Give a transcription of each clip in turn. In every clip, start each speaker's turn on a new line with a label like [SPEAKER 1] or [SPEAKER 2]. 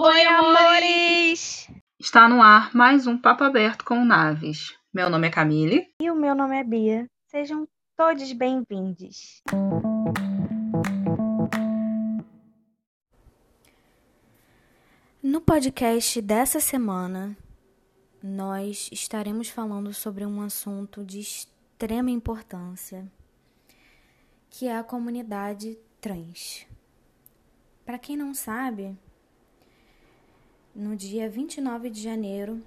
[SPEAKER 1] Oi, amores!
[SPEAKER 2] Está no ar mais um Papo Aberto com Naves. Meu nome é Camille.
[SPEAKER 3] E o meu nome é Bia. Sejam todos bem-vindos. No podcast dessa semana, nós estaremos falando sobre um assunto de extrema importância, que é a comunidade trans. Para quem não sabe, no dia 29 de janeiro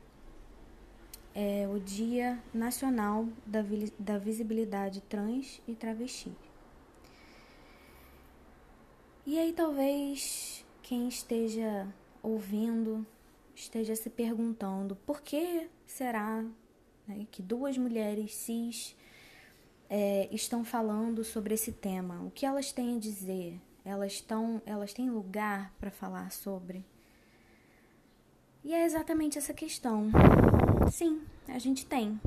[SPEAKER 3] é o Dia Nacional da, da Visibilidade Trans e Travesti. E aí talvez quem esteja ouvindo esteja se perguntando por que será né, que duas mulheres cis é, estão falando sobre esse tema? O que elas têm a dizer? Elas, estão, elas têm lugar para falar sobre? E é exatamente essa questão. Sim, a gente tem.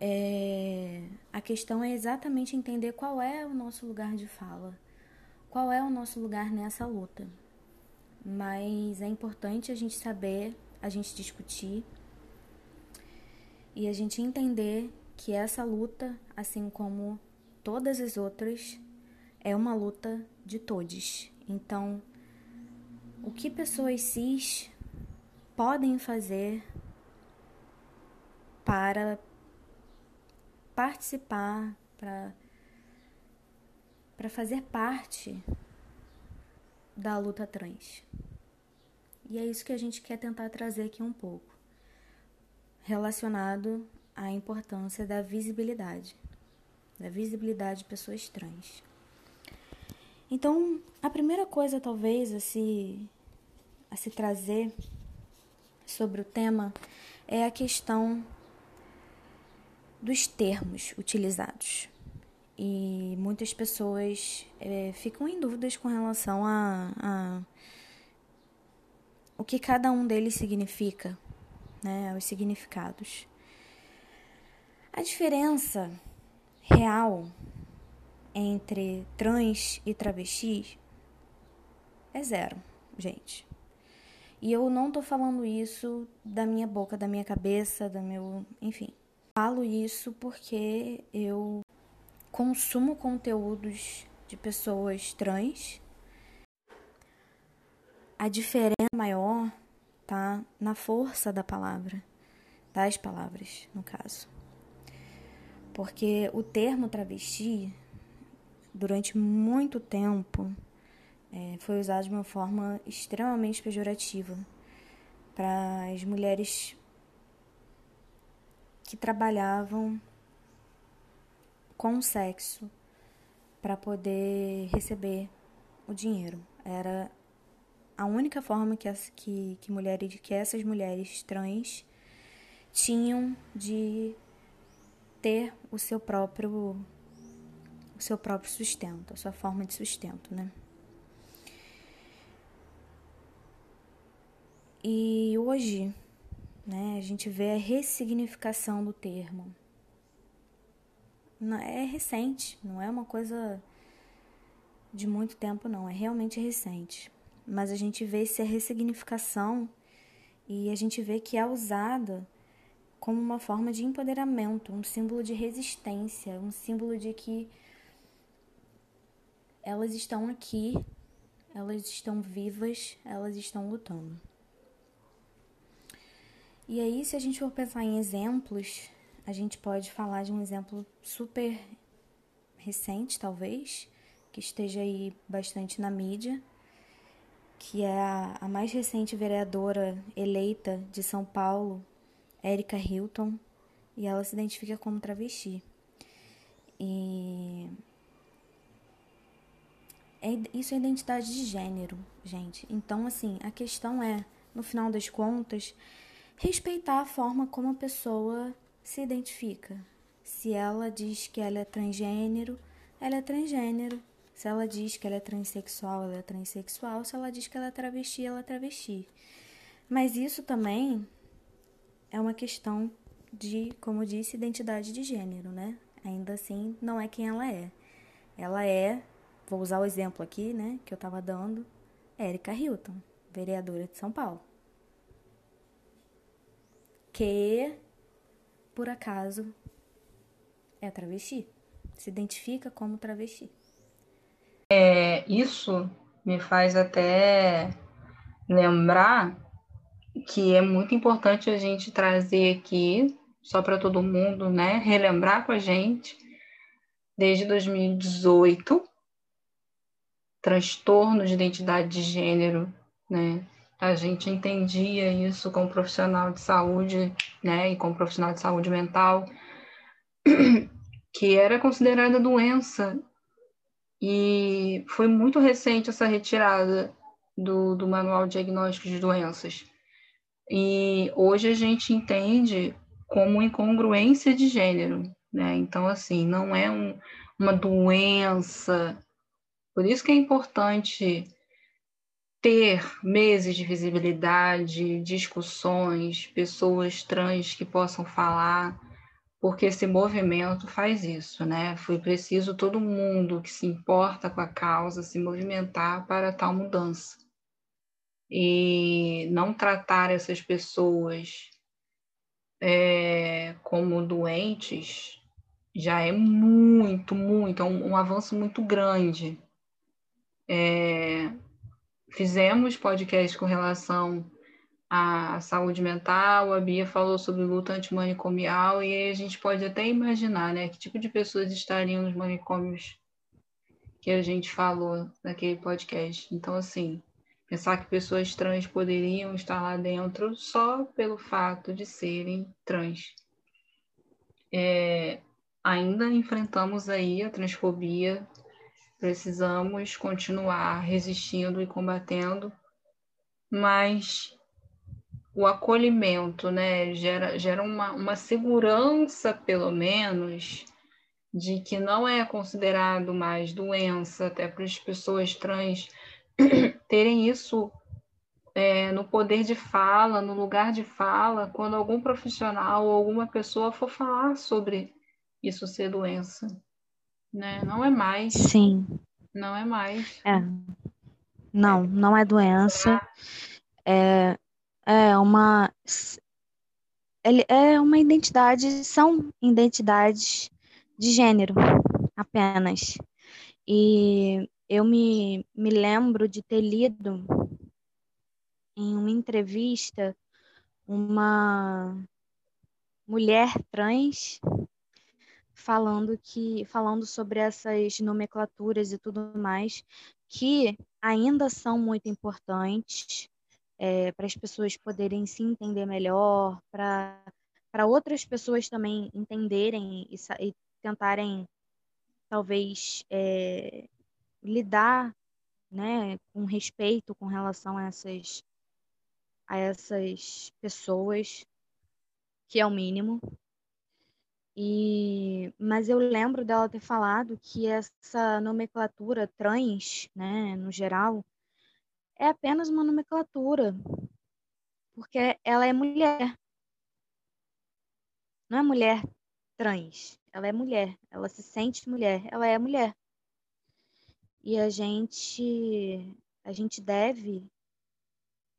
[SPEAKER 3] É... A questão é exatamente entender qual é o nosso lugar de fala, qual é o nosso lugar nessa luta. Mas é importante a gente saber, a gente discutir e a gente entender que essa luta, assim como todas as outras, é uma luta de todos. Então, o que pessoas cis podem fazer para participar, para para fazer parte da luta trans. E é isso que a gente quer tentar trazer aqui um pouco, relacionado à importância da visibilidade, da visibilidade de pessoas trans. Então, a primeira coisa talvez a se, a se trazer sobre o tema é a questão dos termos utilizados. E muitas pessoas é, ficam em dúvidas com relação a, a o que cada um deles significa, né, os significados. A diferença real entre trans e travesti é zero, gente. E eu não tô falando isso da minha boca, da minha cabeça, da meu, enfim. Falo isso porque eu consumo conteúdos de pessoas trans. A diferença maior tá na força da palavra, das palavras, no caso. Porque o termo travesti, durante muito tempo, é, foi usado de uma forma extremamente pejorativa para as mulheres que trabalhavam com sexo para poder receber o dinheiro. Era a única forma que, as, que, que, mulheres, que essas mulheres trans tinham de ter o seu próprio o seu próprio sustento, a sua forma de sustento, né? E hoje, né, a gente vê a ressignificação do termo. É recente, não é uma coisa de muito tempo, não, é realmente recente. Mas a gente vê essa ressignificação e a gente vê que é usada como uma forma de empoderamento, um símbolo de resistência, um símbolo de que elas estão aqui, elas estão vivas, elas estão lutando. E aí, se a gente for pensar em exemplos, a gente pode falar de um exemplo super recente, talvez, que esteja aí bastante na mídia, que é a, a mais recente vereadora eleita de São Paulo, Érica Hilton, e ela se identifica como travesti. E é, isso é identidade de gênero, gente. Então, assim, a questão é, no final das contas, respeitar a forma como a pessoa se identifica. Se ela diz que ela é transgênero, ela é transgênero. Se ela diz que ela é transexual, ela é transexual. Se ela diz que ela é travesti, ela é travesti. Mas isso também é uma questão de, como disse, identidade de gênero, né? Ainda assim, não é quem ela é. Ela é, vou usar o exemplo aqui, né, que eu tava dando, Erika Hilton vereadora de São Paulo, que, por acaso, é travesti, se identifica como travesti.
[SPEAKER 2] É, isso me faz até lembrar que é muito importante a gente trazer aqui, só para todo mundo, né, relembrar com a gente, desde 2018, transtorno de identidade de gênero, né? A gente entendia isso como profissional de saúde, né, e como profissional de saúde mental, que era considerada doença e foi muito recente essa retirada do, do Manual Diagnóstico de Doenças. E hoje a gente entende como incongruência de gênero, né? Então, assim, não é um, uma doença. Por isso que é importante ter meses de visibilidade, discussões, pessoas trans que possam falar, porque esse movimento faz isso, né? Foi preciso todo mundo que se importa com a causa se movimentar para tal mudança. E não tratar essas pessoas é, como doentes já é muito, muito, é um, um avanço muito grande. É, fizemos podcast com relação a saúde mental, a Bia falou sobre luta antimanicomial, e aí a gente pode até imaginar, né, que tipo de pessoas estariam nos manicômios que a gente falou naquele podcast. Então, assim, pensar que pessoas trans poderiam estar lá dentro só pelo fato de serem trans. É, ainda enfrentamos aí a transfobia, precisamos continuar resistindo e combatendo, mas o acolhimento, né? Gera, gera uma, uma segurança, pelo menos, de que não é considerado mais doença, até para as pessoas trans terem isso é, no poder de fala, no lugar de fala, quando algum profissional ou alguma pessoa for falar sobre isso ser doença. Né? Não é mais.
[SPEAKER 3] Sim.
[SPEAKER 2] Não é mais.
[SPEAKER 3] É. Não, não é doença. É, é uma ele é uma identidade, são identidades de gênero apenas. E eu me, me lembro de ter lido em uma entrevista uma mulher trans falando que falando sobre essas nomenclaturas e tudo mais que ainda são muito importantes é, para as pessoas poderem se entender melhor, para para outras pessoas também entenderem e, e tentarem talvez é, lidar né, com respeito com relação a essas a essas pessoas que é o mínimo e mas eu lembro dela ter falado que essa nomenclatura trans né no geral é apenas uma nomenclatura, porque ela é mulher. Não é mulher trans, ela é mulher, ela se sente mulher, ela é mulher. E a gente a gente deve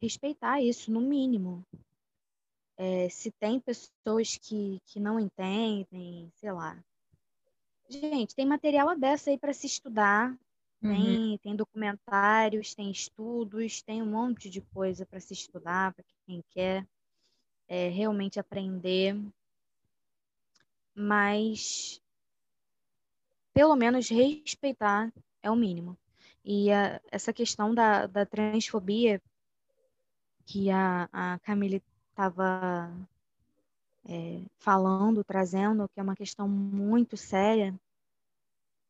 [SPEAKER 3] respeitar isso no mínimo. É, se tem pessoas que, que não entendem, sei lá. Gente, tem material dessa aí para se estudar, Uhum. Tem, tem documentários, tem estudos, tem um monte de coisa para se estudar, para quem quer é, realmente aprender. Mas, pelo menos, respeitar é o mínimo. E a, essa questão da, da transfobia que a, a Camille estava é, falando, trazendo, que é uma questão muito séria,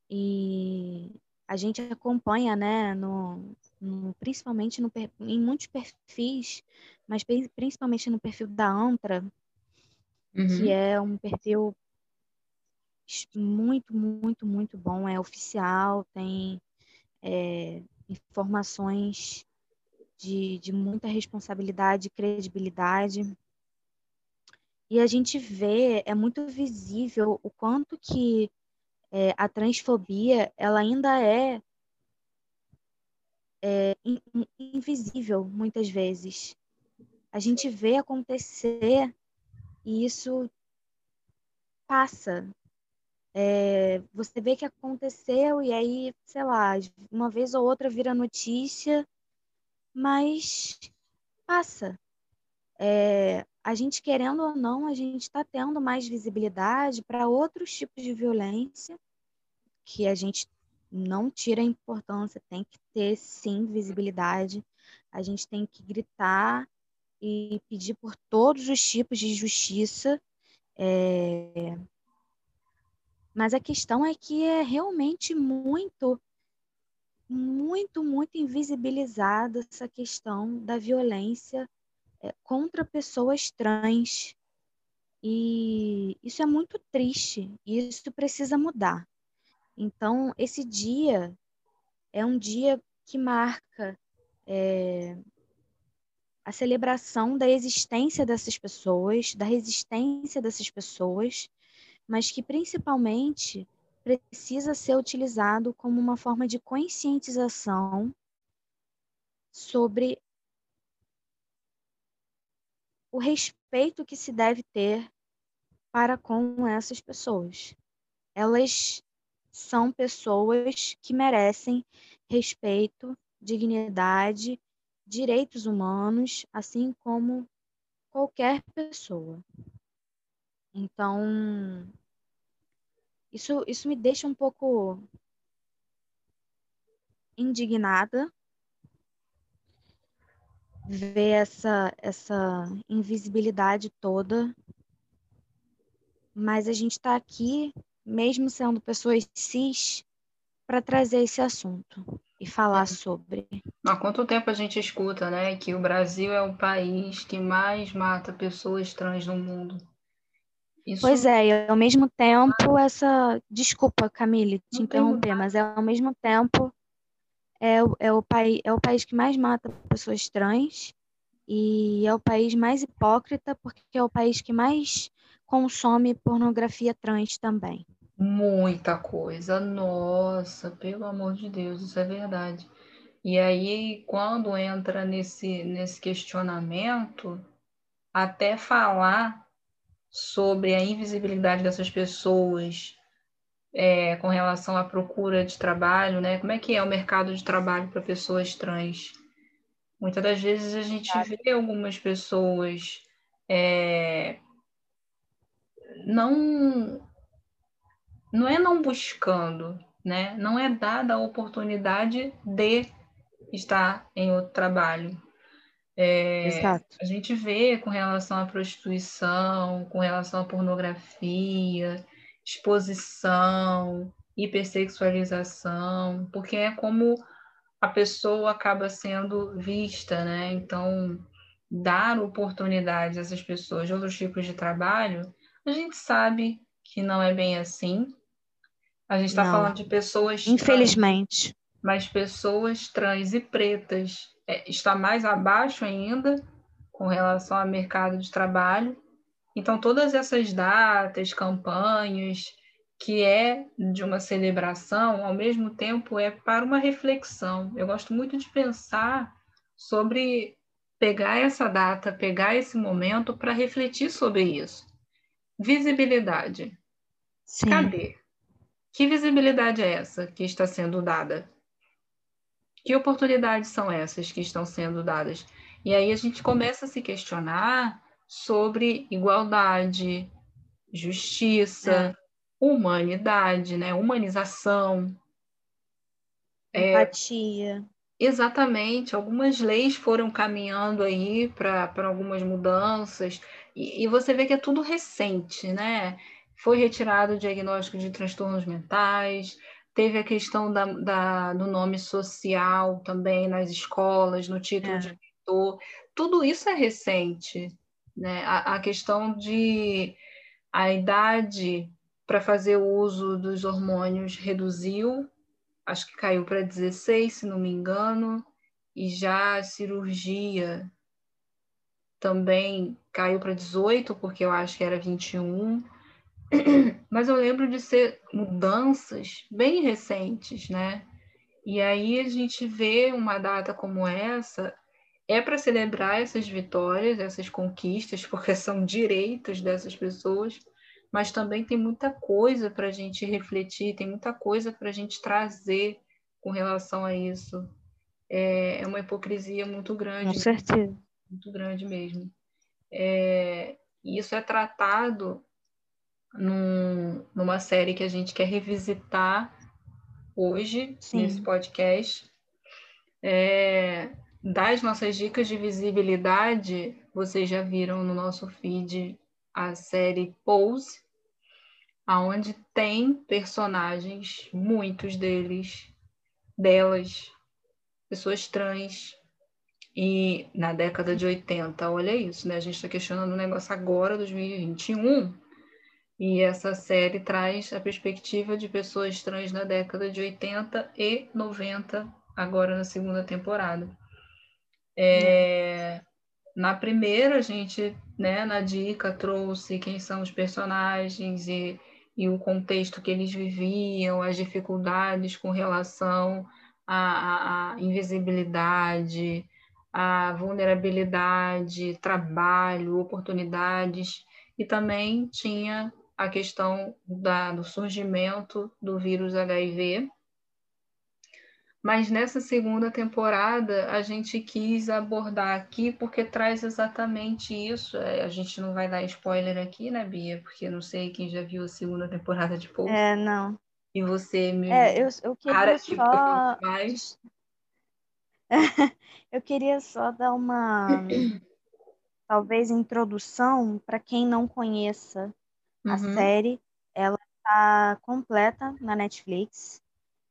[SPEAKER 3] e a gente acompanha, né, no, no, principalmente no, em muitos perfis, mas principalmente no perfil da Antra, uhum. que é um perfil muito, muito, muito bom, é oficial, tem é, informações de, de muita responsabilidade credibilidade. E a gente vê, é muito visível o quanto que é, a transfobia ela ainda é, é invisível muitas vezes. A gente vê acontecer e isso passa. É, você vê que aconteceu e aí, sei lá, uma vez ou outra vira notícia, mas passa. É, a gente, querendo ou não, a gente está tendo mais visibilidade para outros tipos de violência que a gente não tira importância, tem que ter sim visibilidade. A gente tem que gritar e pedir por todos os tipos de justiça. É... Mas a questão é que é realmente muito, muito, muito invisibilizada essa questão da violência é, contra pessoas trans. E isso é muito triste, e isso precisa mudar. Então, esse dia é um dia que marca é, a celebração da existência dessas pessoas, da resistência dessas pessoas, mas que principalmente precisa ser utilizado como uma forma de conscientização sobre o respeito que se deve ter para com essas pessoas. Elas são pessoas que merecem respeito, dignidade direitos humanos, assim como qualquer pessoa. Então, isso, isso me deixa um pouco indignada ver essa, essa invisibilidade toda. Mas a gente está aqui, mesmo sendo pessoas cis, para trazer esse assunto e falar é. sobre.
[SPEAKER 2] Há quanto tempo a gente escuta, né, que o Brasil é o país que mais mata pessoas trans no mundo?
[SPEAKER 3] Isso... Pois é, e ao mesmo tempo essa, desculpa, Camille, te Não interromper, mas é ao mesmo tempo é, é, o país, é o país que mais mata pessoas trans e é o país mais hipócrita porque é o país que mais consome pornografia trans também.
[SPEAKER 2] Muita coisa. Nossa, pelo amor de Deus, isso é verdade. E aí, quando entra nesse, nesse questionamento, até falar sobre a invisibilidade dessas pessoas é, com relação à procura de trabalho, né? Como é que é o mercado de trabalho para pessoas trans? Muitas das vezes a gente vê algumas pessoas é, não não é não buscando, né? Não é dada a oportunidade de estar em outro trabalho. É. A gente vê com relação à prostituição, com relação à pornografia, exposição, hipersexualização, porque é como a pessoa acaba sendo vista, né? Então, dar oportunidades a essas pessoas de outros tipos de trabalho, a gente sabe que não é bem assim. A gente está falando de pessoas.
[SPEAKER 3] Infelizmente.
[SPEAKER 2] Trans, mas pessoas trans e pretas está mais abaixo ainda com relação ao mercado de trabalho. Então, todas essas datas, campanhas, que é de uma celebração, ao mesmo tempo é para uma reflexão. Eu gosto muito de pensar sobre pegar essa data, pegar esse momento para refletir sobre isso. Visibilidade. Sim. Cadê? Que visibilidade é essa que está sendo dada? Que oportunidades são essas que estão sendo dadas? E aí a gente começa a se questionar sobre igualdade, justiça, é. humanidade, né? humanização.
[SPEAKER 3] É, Empatia.
[SPEAKER 2] É, exatamente. Algumas leis foram caminhando aí para algumas mudanças. E, e você vê que é tudo recente, né? Foi retirado o diagnóstico de transtornos mentais, teve a questão da, da, do nome social também nas escolas, no título é. de leitor. Tudo isso é recente. Né? A, a questão de a idade para fazer o uso dos hormônios reduziu, acho que caiu para 16, se não me engano, e já a cirurgia também caiu para 18, porque eu acho que era 21. Mas eu lembro de ser mudanças bem recentes, né? E aí a gente vê uma data como essa, é para celebrar essas vitórias, essas conquistas, porque são direitos dessas pessoas, mas também tem muita coisa para a gente refletir, tem muita coisa para a gente trazer com relação a isso. É, é uma hipocrisia muito grande.
[SPEAKER 3] Com certeza.
[SPEAKER 2] Muito grande mesmo. É, e isso é tratado num, numa série que a gente quer revisitar hoje, Sim. nesse podcast. É, das nossas dicas de visibilidade, vocês já viram no nosso feed a série Pose, aonde tem personagens, muitos deles, delas, pessoas trans, e na década de 80, olha isso, né? A gente está questionando o negócio agora, 2021, e essa série traz a perspectiva de pessoas trans na década de 80 e 90, agora na segunda temporada. É, na primeira, a gente, né, na dica, trouxe quem são os personagens e, e o contexto que eles viviam, as dificuldades com relação à, à invisibilidade, à vulnerabilidade, trabalho, oportunidades, e também tinha a questão da, do surgimento do vírus HIV. Mas nessa segunda temporada a gente quis abordar aqui porque traz exatamente isso. É, a gente não vai dar spoiler aqui, né, Bia? Porque não sei quem já viu a segunda temporada de Pouco.
[SPEAKER 3] É, não.
[SPEAKER 2] E você me.
[SPEAKER 3] É, eu, eu queria só. Mais. eu queria só dar uma. talvez introdução para quem não conheça a uhum. série, ela está completa na Netflix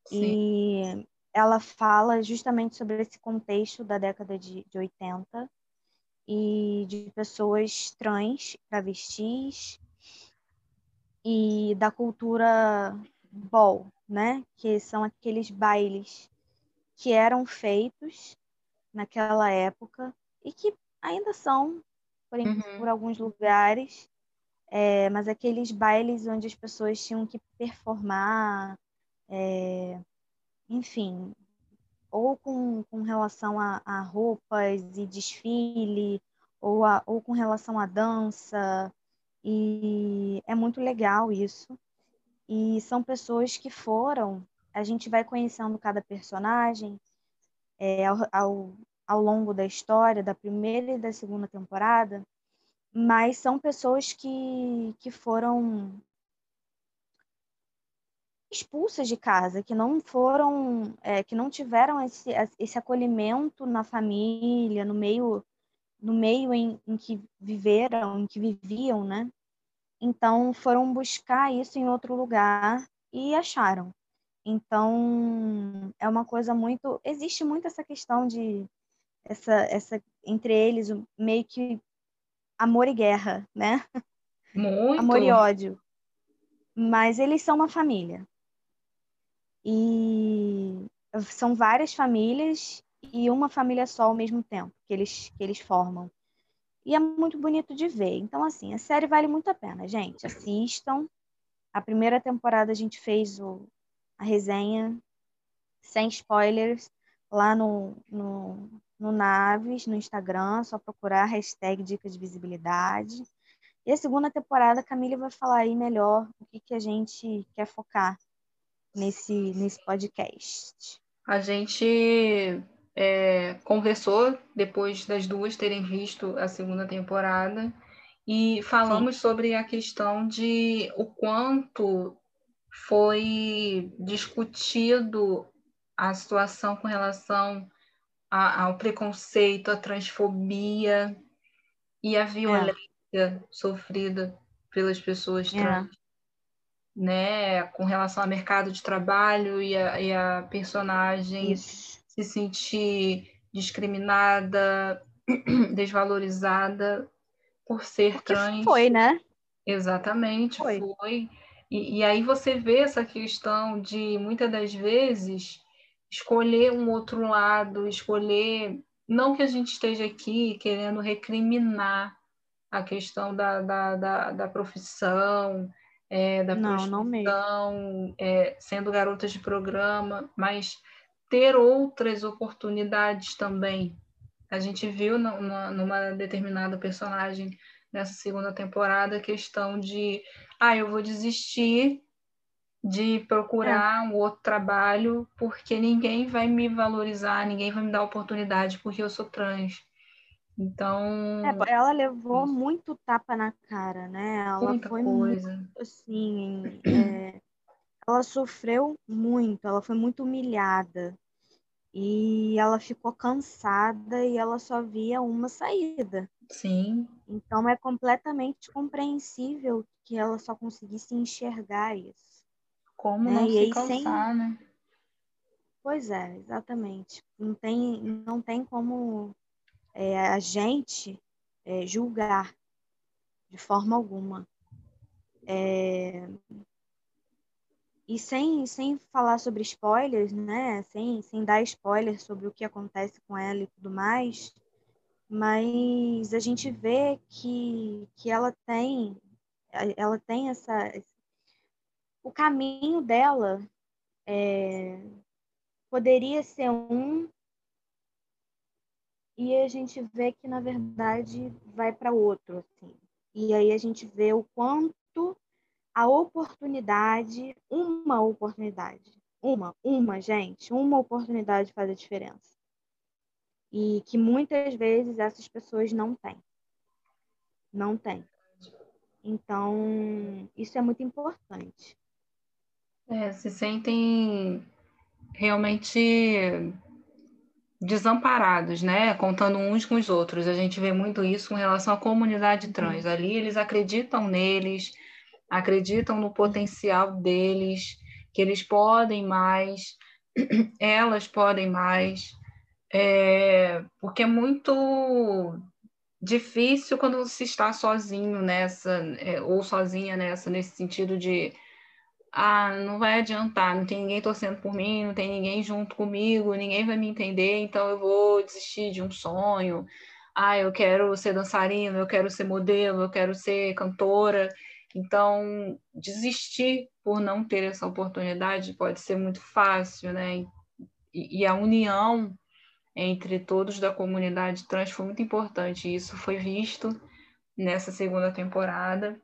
[SPEAKER 3] Sim. e ela fala justamente sobre esse contexto da década de, de 80 e de pessoas trans, travestis e da cultura ball, né? Que são aqueles bailes que eram feitos naquela época e que ainda são por, uhum. por alguns lugares é, mas aqueles bailes onde as pessoas tinham que performar, é, enfim, ou com, com relação a, a, roupas e desfile, ou, a, ou com relação à dança, e é muito legal isso. E são pessoas que foram, a gente vai conhecendo cada personagem é, ao, ao, ao longo da história, da primeira e da segunda temporada, mas são pessoas que, que foram expulsas de casa, que não foram, é, que não tiveram esse, esse acolhimento na família, no meio, no meio em, em que viveram, em que viviam, né? Então foram buscar isso em outro lugar e acharam. Então é uma coisa muito, existe muito essa questão de essa, essa entre eles meio que amor e guerra, né?
[SPEAKER 2] Muito.
[SPEAKER 3] Amor e ódio. Mas eles são uma família. E são várias famílias e uma família só ao mesmo tempo que eles, que eles formam. E é muito bonito de ver. Então, assim, a série vale muito a pena, gente. Assistam. A primeira temporada a gente fez o, a resenha sem spoilers lá no, no, no Naves, no Instagram, só procurar a hashtag Dicas de Visibilidade. E a segunda temporada, a Camila vai falar aí melhor o que, que a gente quer focar nesse, nesse podcast.
[SPEAKER 2] A gente é, conversou depois das duas terem visto a segunda temporada e falamos Sim. sobre a questão de o quanto foi discutido a situação com relação ao preconceito, à transfobia e à violência é. sofrida pelas pessoas é. trans, é. né? Com relação ao mercado de trabalho e a, e a personagem Isso. se sentir discriminada, desvalorizada por ser Porque trans.
[SPEAKER 3] Foi, né?
[SPEAKER 2] Exatamente, foi. foi. E, e aí você vê essa questão de muitas das vezes escolher um outro lado, escolher. Não que a gente esteja aqui querendo recriminar a questão da, da, da, da profissão, é, da não, é, sendo garotas de programa, mas ter outras oportunidades também. A gente viu numa, numa determinada personagem nessa segunda temporada a questão de, ah, eu vou desistir de procurar é. um outro trabalho porque ninguém vai me valorizar, ninguém vai me dar oportunidade porque eu sou trans. Então.
[SPEAKER 3] É, ela levou muito tapa na cara, né? Ela
[SPEAKER 2] muita
[SPEAKER 3] foi
[SPEAKER 2] coisa.
[SPEAKER 3] Muito, assim, é, ela sofreu muito, ela foi muito humilhada. E ela ficou cansada e ela só via uma saída.
[SPEAKER 2] Sim.
[SPEAKER 3] Então é completamente compreensível que ela só conseguisse enxergar isso.
[SPEAKER 2] Como né? não e se cansar, sem... né?
[SPEAKER 3] Pois é, exatamente. Não tem, não tem como é, a gente é, julgar de forma alguma. É, e sem, sem falar sobre spoilers, né? Sem, sem dar spoilers sobre o que acontece com ela e tudo mais, mas a gente vê que, que ela tem ela tem essa o caminho dela é, poderia ser um e a gente vê que na verdade vai para outro assim e aí a gente vê o quanto a oportunidade, uma oportunidade, uma, uma, gente, uma oportunidade faz a diferença. E que muitas vezes essas pessoas não têm. Não têm. Então, isso é muito importante.
[SPEAKER 2] É, se sentem realmente desamparados, né? Contando uns com os outros. A gente vê muito isso com relação à comunidade trans. Ali eles acreditam neles, acreditam no potencial deles, que eles podem mais, elas podem mais, é, porque é muito difícil quando se está sozinho nessa, é, ou sozinha nessa, nesse sentido de ah, não vai adiantar, não tem ninguém torcendo por mim, não tem ninguém junto comigo, ninguém vai me entender, então eu vou desistir de um sonho. Ah, eu quero ser dançarina, eu quero ser modelo, eu quero ser cantora. Então, desistir por não ter essa oportunidade pode ser muito fácil, né? E, e a união entre todos da comunidade trans foi muito importante. Isso foi visto nessa segunda temporada.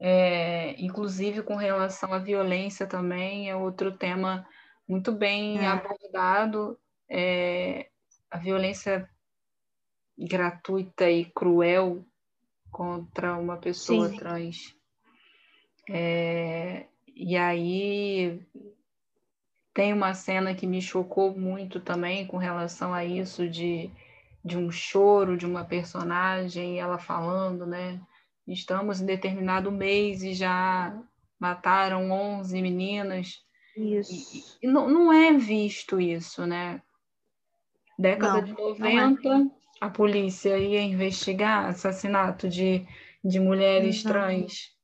[SPEAKER 2] É, inclusive com relação à violência também, é outro tema muito bem é. abordado. É, a violência gratuita e cruel contra uma pessoa Sim. trans. É, e aí tem uma cena que me chocou muito também com relação a isso de, de um choro de uma personagem, ela falando, né? Estamos em determinado mês e já mataram 11 meninas.
[SPEAKER 3] Isso.
[SPEAKER 2] E, e não, não é visto isso, né? Década não, de 90, é. a polícia ia investigar assassinato de, de mulheres não. trans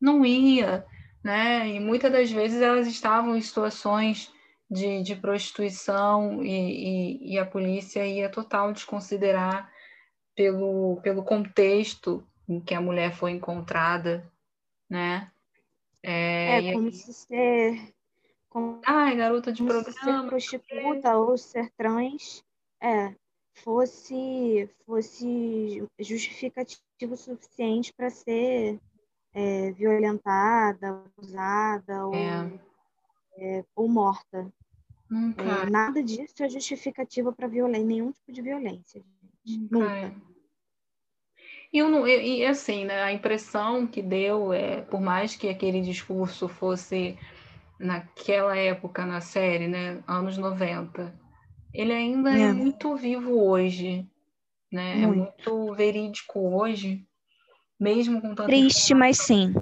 [SPEAKER 2] não ia, né? E muitas das vezes elas estavam em situações de, de prostituição e, e, e a polícia ia total desconsiderar pelo, pelo contexto em que a mulher foi encontrada, né?
[SPEAKER 3] É, é como se ser...
[SPEAKER 2] Como, Ai, garota de programa.
[SPEAKER 3] ser prostituta ou ser trans é, fosse, fosse justificativo suficiente para ser é, violentada, abusada ou, é. É, ou morta.
[SPEAKER 2] Nunca.
[SPEAKER 3] nada disso é justificativa para violência, nenhum tipo de violência. Nunca. Nunca.
[SPEAKER 2] E, eu não, e, assim, né, a impressão que deu, é, por mais que aquele discurso fosse naquela época na série, né, anos 90, ele ainda é, é muito vivo hoje, né? Muito. É muito verídico hoje mesmo com tanta
[SPEAKER 3] Triste, mas sim.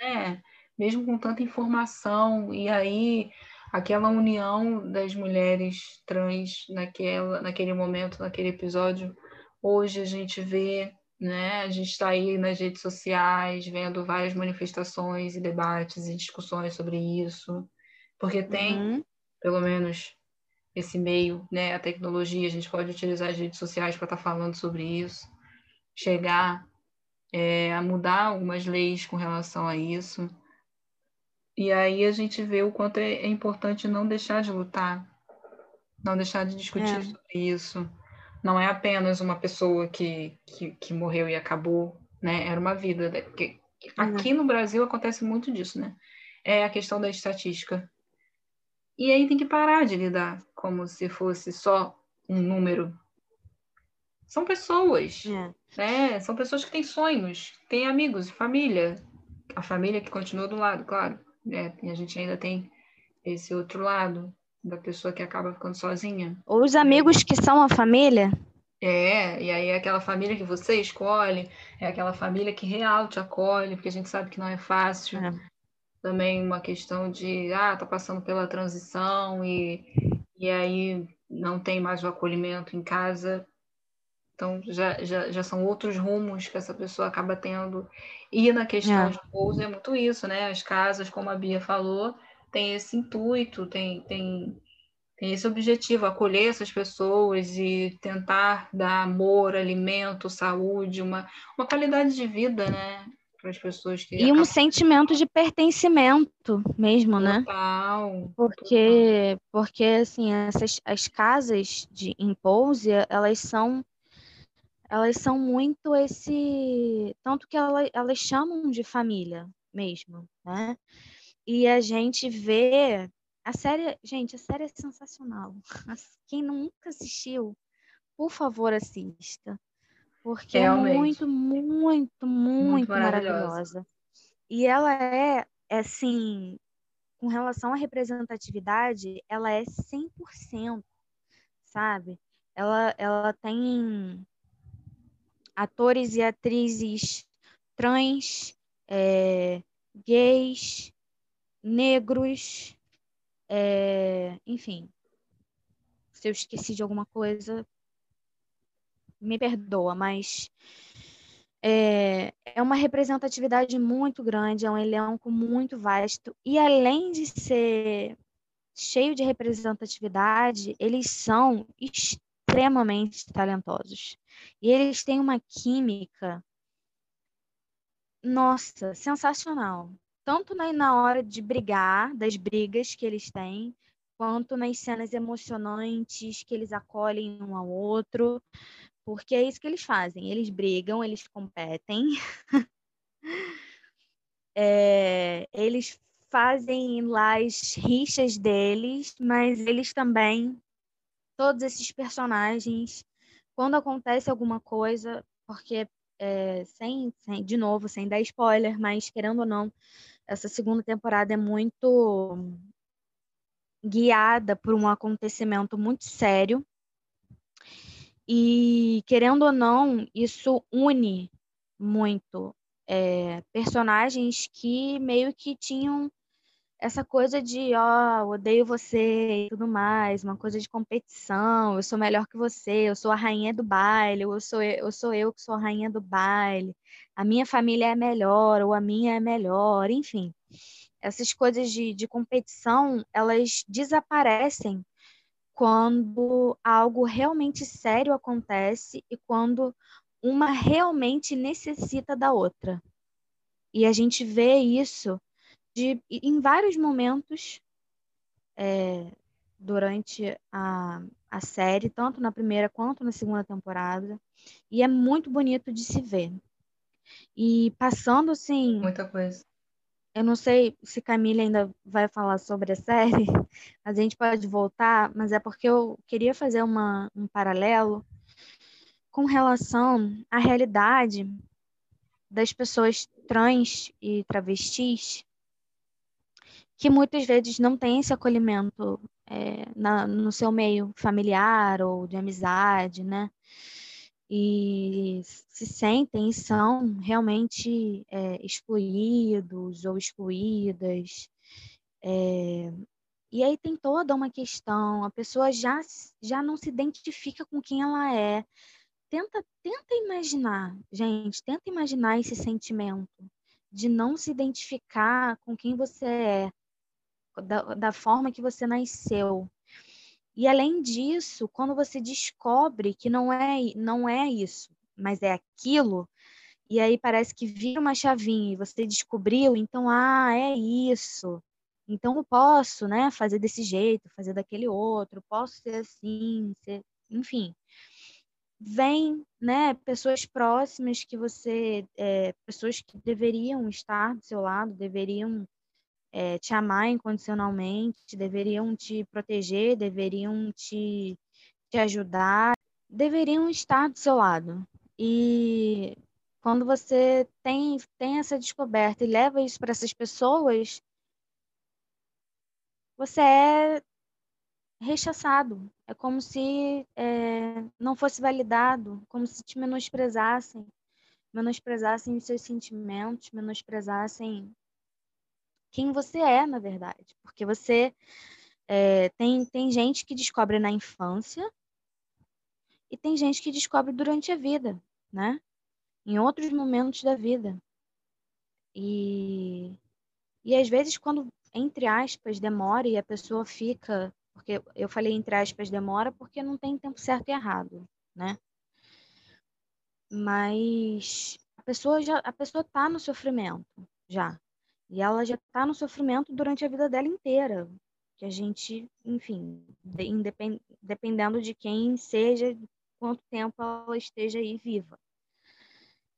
[SPEAKER 2] É, mesmo com tanta informação, e aí aquela união das mulheres trans naquela, naquele momento, naquele episódio, hoje a gente vê, né? A gente está aí nas redes sociais vendo várias manifestações e debates e discussões sobre isso, porque tem, uhum. pelo menos, esse meio, né? A tecnologia, a gente pode utilizar as redes sociais para estar tá falando sobre isso, chegar é, a mudar algumas leis com relação a isso. E aí a gente vê o quanto é, é importante não deixar de lutar, não deixar de discutir é. sobre isso. Não é apenas uma pessoa que, que, que morreu e acabou, né? Era uma vida. Que, aqui uhum. no Brasil acontece muito disso, né? É a questão da estatística. E aí tem que parar de lidar como se fosse só um número. São pessoas, é. né? São pessoas que têm sonhos, têm amigos, família. A família que continua do lado, claro. Né? E a gente ainda tem esse outro lado da pessoa que acaba ficando sozinha.
[SPEAKER 3] Ou os amigos que são a família.
[SPEAKER 2] É, e aí é aquela família que você escolhe, é aquela família que real te acolhe, porque a gente sabe que não é fácil. É. Também uma questão de, ah, tá passando pela transição e, e aí não tem mais o acolhimento em casa. Então, já, já, já são outros rumos que essa pessoa acaba tendo. E na questão é. de pouso é muito isso, né? As casas, como a Bia falou, tem esse intuito, tem, tem, tem esse objetivo, acolher essas pessoas e tentar dar amor, alimento, saúde, uma, uma qualidade de vida, né? Para as pessoas que.
[SPEAKER 3] E acabam... um sentimento de pertencimento mesmo,
[SPEAKER 2] né?
[SPEAKER 3] Total. Porque, total. porque assim, essas, as casas de impose, elas são elas são muito esse tanto que elas, elas chamam de família mesmo, né? E a gente vê. A série, gente, a série é sensacional. Quem nunca assistiu, por favor, assista. Porque Realmente. é muito, muito, muito, muito maravilhosa. maravilhosa. E ela é, assim, com relação à representatividade, ela é 100%, sabe? Ela, ela tem atores e atrizes trans, é, gays, negros, é, enfim. Se eu esqueci de alguma coisa, me perdoa, mas é, é uma representatividade muito grande, é um elenco muito vasto, e além de ser cheio de representatividade, eles são extremamente talentosos. E eles têm uma química, nossa, sensacional tanto na, na hora de brigar, das brigas que eles têm, quanto nas cenas emocionantes que eles acolhem um ao outro, porque é isso que eles fazem. Eles brigam, eles competem, é, eles fazem lá as rixas deles, mas eles também, todos esses personagens, quando acontece alguma coisa, porque é, sem, sem, de novo, sem dar spoiler, mas querendo ou não, essa segunda temporada é muito guiada por um acontecimento muito sério. E, querendo ou não, isso une muito é, personagens que meio que tinham essa coisa de, ó, oh, odeio você e tudo mais, uma coisa de competição, eu sou melhor que você, eu sou a rainha do baile, eu sou eu, eu sou eu que sou a rainha do baile, a minha família é melhor, ou a minha é melhor, enfim. Essas coisas de, de competição, elas desaparecem quando algo realmente sério acontece e quando uma realmente necessita da outra. E a gente vê isso de, em vários momentos é, durante a, a série, tanto na primeira quanto na segunda temporada, e é muito bonito de se ver. E passando assim.
[SPEAKER 2] Muita coisa.
[SPEAKER 3] Eu não sei se Camila ainda vai falar sobre a série, mas a gente pode voltar, mas é porque eu queria fazer uma, um paralelo com relação à realidade das pessoas trans e travestis que muitas vezes não tem esse acolhimento é, na, no seu meio familiar ou de amizade, né? E se sentem e são realmente é, excluídos ou excluídas. É, e aí tem toda uma questão, a pessoa já, já não se identifica com quem ela é. Tenta, tenta imaginar, gente, tenta imaginar esse sentimento de não se identificar com quem você é, da, da forma que você nasceu. E além disso, quando você descobre que não é, não é isso, mas é aquilo, e aí parece que vira uma chavinha e você descobriu, então, ah, é isso. Então eu posso, né, fazer desse jeito, fazer daquele outro, posso ser assim, ser, enfim. Vem, né, pessoas próximas que você, é, pessoas que deveriam estar do seu lado, deveriam é, te amar incondicionalmente, deveriam te proteger, deveriam te, te ajudar, deveriam estar do seu lado. E quando você tem, tem essa descoberta e leva isso para essas pessoas, você é rechaçado. É como se é, não fosse validado, como se te menosprezassem, menosprezassem os seus sentimentos, menosprezassem quem você é, na verdade. Porque você é, tem, tem gente que descobre na infância e tem gente que descobre durante a vida, né? Em outros momentos da vida. E, e às vezes, quando entre aspas, demora e a pessoa fica. Porque eu falei entre aspas demora porque não tem tempo certo e errado, né? Mas a pessoa já a pessoa tá no sofrimento já. E ela já está no sofrimento durante a vida dela inteira. Que a gente, enfim, dependendo de quem seja, quanto tempo ela esteja aí viva.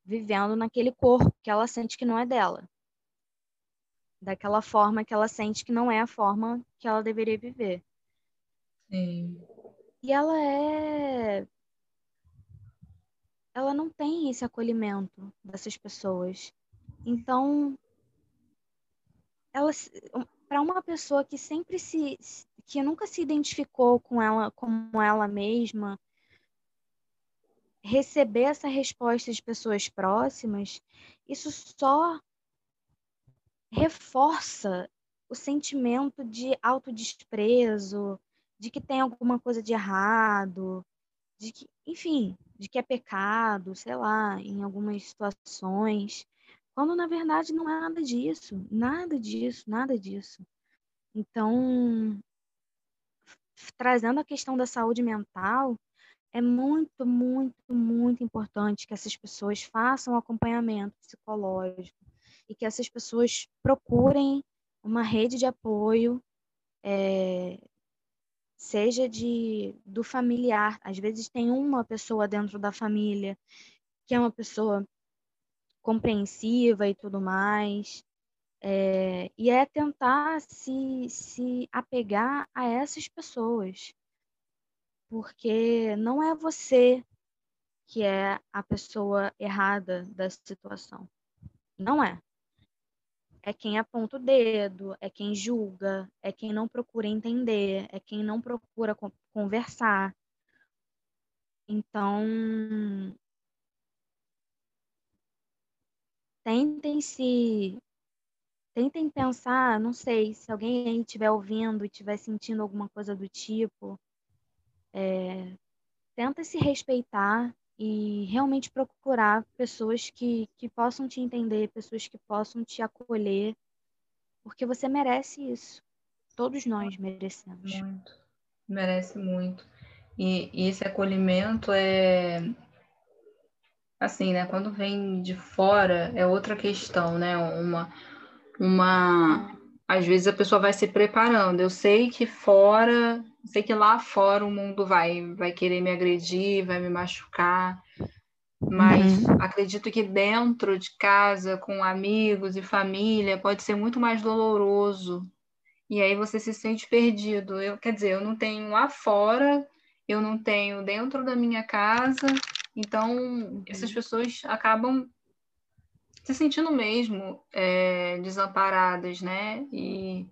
[SPEAKER 3] Vivendo naquele corpo que ela sente que não é dela daquela forma que ela sente que não é a forma que ela deveria viver.
[SPEAKER 2] Sim.
[SPEAKER 3] E ela é. Ela não tem esse acolhimento dessas pessoas. Então, para uma pessoa que sempre se que nunca se identificou com ela como ela mesma, receber essa resposta de pessoas próximas, isso só reforça o sentimento de autodesprezo, de que tem alguma coisa de errado, de que, enfim, de que é pecado, sei lá, em algumas situações, quando na verdade não é nada disso, nada disso, nada disso. Então, trazendo a questão da saúde mental, é muito, muito, muito importante que essas pessoas façam acompanhamento psicológico, e que essas pessoas procurem uma rede de apoio, é, seja de do familiar. Às vezes tem uma pessoa dentro da família que é uma pessoa compreensiva e tudo mais. É, e é tentar se, se apegar a essas pessoas. Porque não é você que é a pessoa errada da situação. Não é é quem aponta o dedo, é quem julga, é quem não procura entender, é quem não procura conversar. Então, tentem se tentem pensar, não sei, se alguém aí estiver ouvindo e estiver sentindo alguma coisa do tipo, é, tenta se respeitar, e realmente procurar pessoas que, que possam te entender, pessoas que possam te acolher, porque você merece isso. Todos nós merecemos.
[SPEAKER 2] Muito. Merece muito. E, e esse acolhimento é assim, né? Quando vem de fora é outra questão, né? Uma, uma, às vezes a pessoa vai se preparando. Eu sei que fora sei que lá fora o mundo vai, vai querer me agredir, vai me machucar, mas uhum. acredito que dentro de casa, com amigos e família, pode ser muito mais doloroso. E aí você se sente perdido. Eu, quer dizer, eu não tenho lá fora, eu não tenho dentro da minha casa, então essas pessoas acabam se sentindo mesmo é, desamparadas, né? E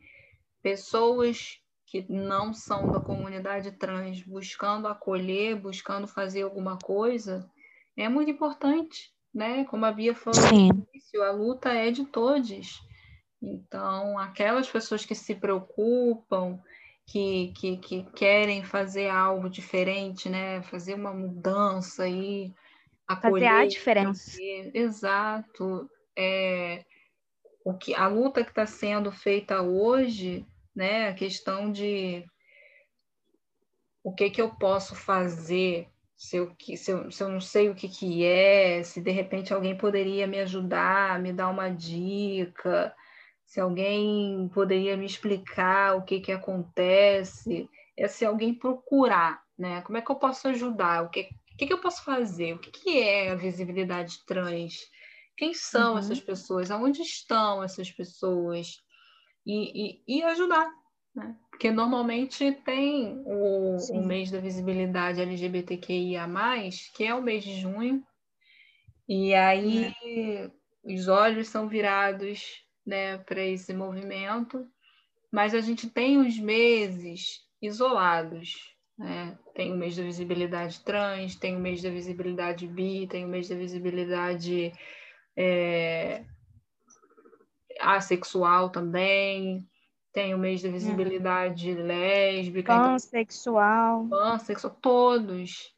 [SPEAKER 2] pessoas que não são da comunidade trans buscando acolher, buscando fazer alguma coisa, é muito importante, né? Como a Bia falou Sim. no início, a luta é de todos. Então, aquelas pessoas que se preocupam, que, que, que querem fazer algo diferente, né? Fazer uma mudança aí,
[SPEAKER 3] acolher, fazer a diferença.
[SPEAKER 2] Fazer, exato. É, o que a luta que está sendo feita hoje né? A questão de o que que eu posso fazer se eu, se eu, se eu não sei o que, que é, se de repente alguém poderia me ajudar, me dar uma dica, se alguém poderia me explicar o que, que acontece, é se alguém procurar, né? Como é que eu posso ajudar? O que, o que, que eu posso fazer? O que, que é a visibilidade trans? Quem são uhum. essas pessoas? Aonde estão essas pessoas? E, e, e ajudar, né? Porque normalmente tem o, o, mês da visibilidade LGBTQIA, que é o mês de junho, e aí é. os olhos são virados né, para esse movimento, mas a gente tem os meses isolados. Né? Tem o mês da visibilidade trans, tem o mês da visibilidade bi, tem o mês da visibilidade é, assexual também, tem o mês da visibilidade é. lésbica.
[SPEAKER 3] Então pansexual.
[SPEAKER 2] Então, pansexual, todos.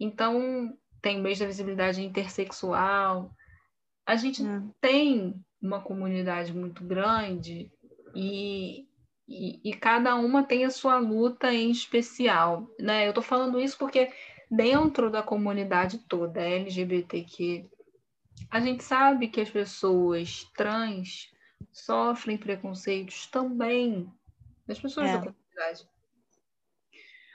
[SPEAKER 2] Então, tem o mês da visibilidade intersexual. A gente é. tem uma comunidade muito grande e, e, e, cada uma tem a sua luta em especial. Né? Eu estou falando isso porque dentro da comunidade toda LGBTQ, a gente sabe que as pessoas trans sofrem preconceitos também das pessoas é. da comunidade.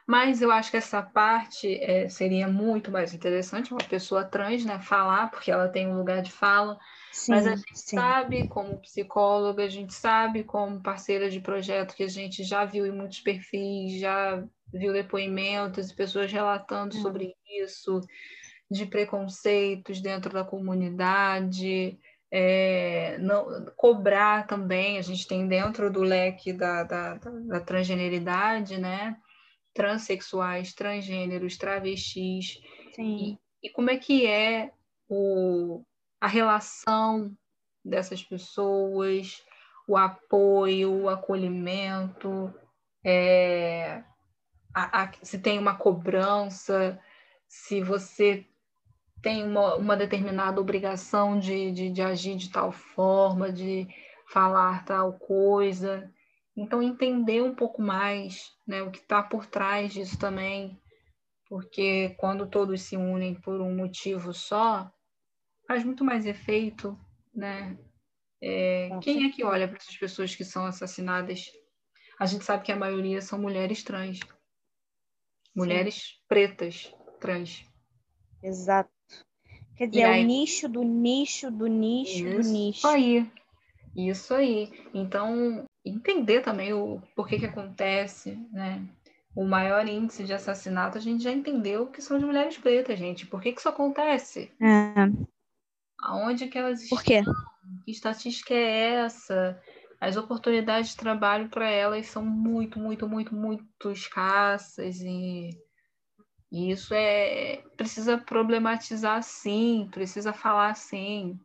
[SPEAKER 2] Mas eu acho que essa parte é, seria muito mais interessante uma pessoa trans né, falar, porque ela tem um lugar de fala. Sim, Mas a gente sim. sabe, como psicóloga, a gente sabe, como parceira de projeto, que a gente já viu em muitos perfis, já viu depoimentos de pessoas relatando hum. sobre isso, de preconceitos dentro da comunidade. É, não, cobrar também, a gente tem dentro do leque da, da, da transgeneridade, né? Transexuais, transgêneros, travestis.
[SPEAKER 3] Sim.
[SPEAKER 2] E, e como é que é o, a relação dessas pessoas, o apoio, o acolhimento, é, a, a, se tem uma cobrança, se você tem uma, uma determinada obrigação de, de, de agir de tal forma, de falar tal coisa. Então, entender um pouco mais né, o que está por trás disso também, porque quando todos se unem por um motivo só, faz muito mais efeito, né? É, quem é que olha para essas pessoas que são assassinadas? A gente sabe que a maioria são mulheres trans, mulheres Sim. pretas trans.
[SPEAKER 3] Exato. Quer dizer, é o nicho do nicho do nicho
[SPEAKER 2] Isso
[SPEAKER 3] do nicho.
[SPEAKER 2] Isso aí. Isso aí. Então, entender também o porquê que acontece, né? O maior índice de assassinato a gente já entendeu que são de mulheres pretas, gente. Por que, que isso acontece?
[SPEAKER 3] É.
[SPEAKER 2] Aonde que elas
[SPEAKER 3] Por quê?
[SPEAKER 2] estão? Que estatística é essa? As oportunidades de trabalho para elas são muito, muito, muito, muito escassas e, e isso é precisa problematizar sim, precisa falar sim.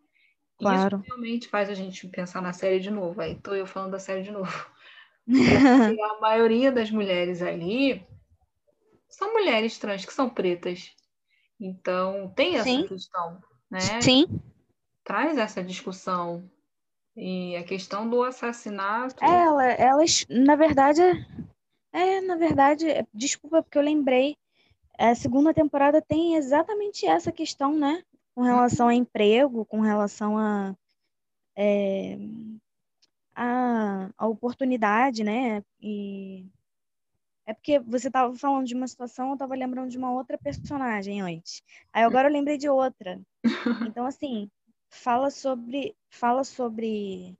[SPEAKER 3] Claro.
[SPEAKER 2] Isso realmente faz a gente pensar na série de novo. Aí estou eu falando da série de novo. Porque a maioria das mulheres ali são mulheres trans que são pretas. Então, tem essa Sim. questão, né?
[SPEAKER 3] Sim.
[SPEAKER 2] Traz essa discussão. E a questão do assassinato.
[SPEAKER 3] Ela, elas, na verdade, é, na verdade, desculpa porque eu lembrei, a segunda temporada tem exatamente essa questão, né? Com relação a emprego, com relação a, é, a, a oportunidade, né? E é porque você estava falando de uma situação, eu estava lembrando de uma outra personagem antes. Aí agora eu lembrei de outra. Então, assim, fala sobre, fala sobre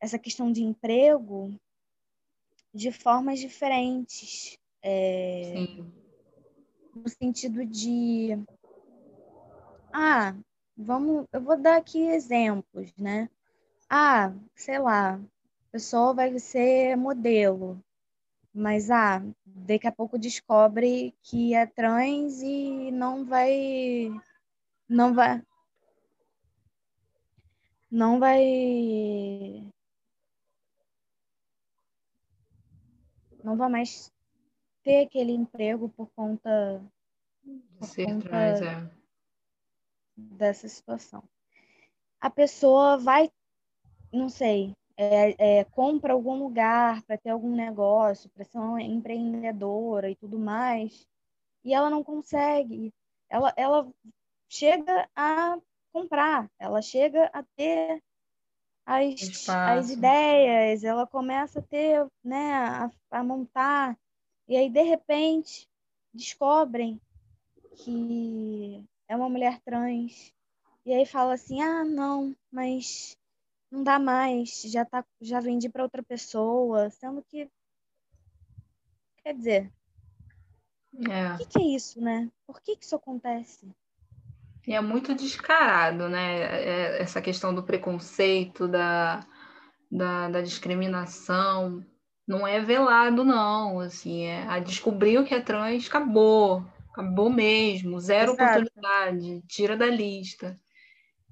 [SPEAKER 3] essa questão de emprego de formas diferentes. É, no sentido de ah, vamos, eu vou dar aqui exemplos, né? Ah, sei lá, a pessoa vai ser modelo, mas ah, daqui a pouco descobre que é trans e não vai não vai não vai não vai mais ter aquele emprego por conta
[SPEAKER 2] por ser conta, trans, é
[SPEAKER 3] dessa situação. A pessoa vai, não sei, é, é, compra algum lugar para ter algum negócio, para ser uma empreendedora e tudo mais, e ela não consegue. Ela, ela chega a comprar, ela chega a ter as, as ideias, ela começa a ter, né, a, a montar, e aí de repente descobrem que é uma mulher trans, e aí fala assim, ah, não, mas não dá mais, já tá, já vendi para outra pessoa, sendo que quer dizer,
[SPEAKER 2] é.
[SPEAKER 3] o que, que, é isso, né? Por que, que isso acontece?
[SPEAKER 2] E é muito descarado, né? É, essa questão do preconceito, da, da, da discriminação, não é velado, não. Assim, é, a descobrir o que é trans, acabou. Acabou mesmo, zero Exato. oportunidade, tira da lista.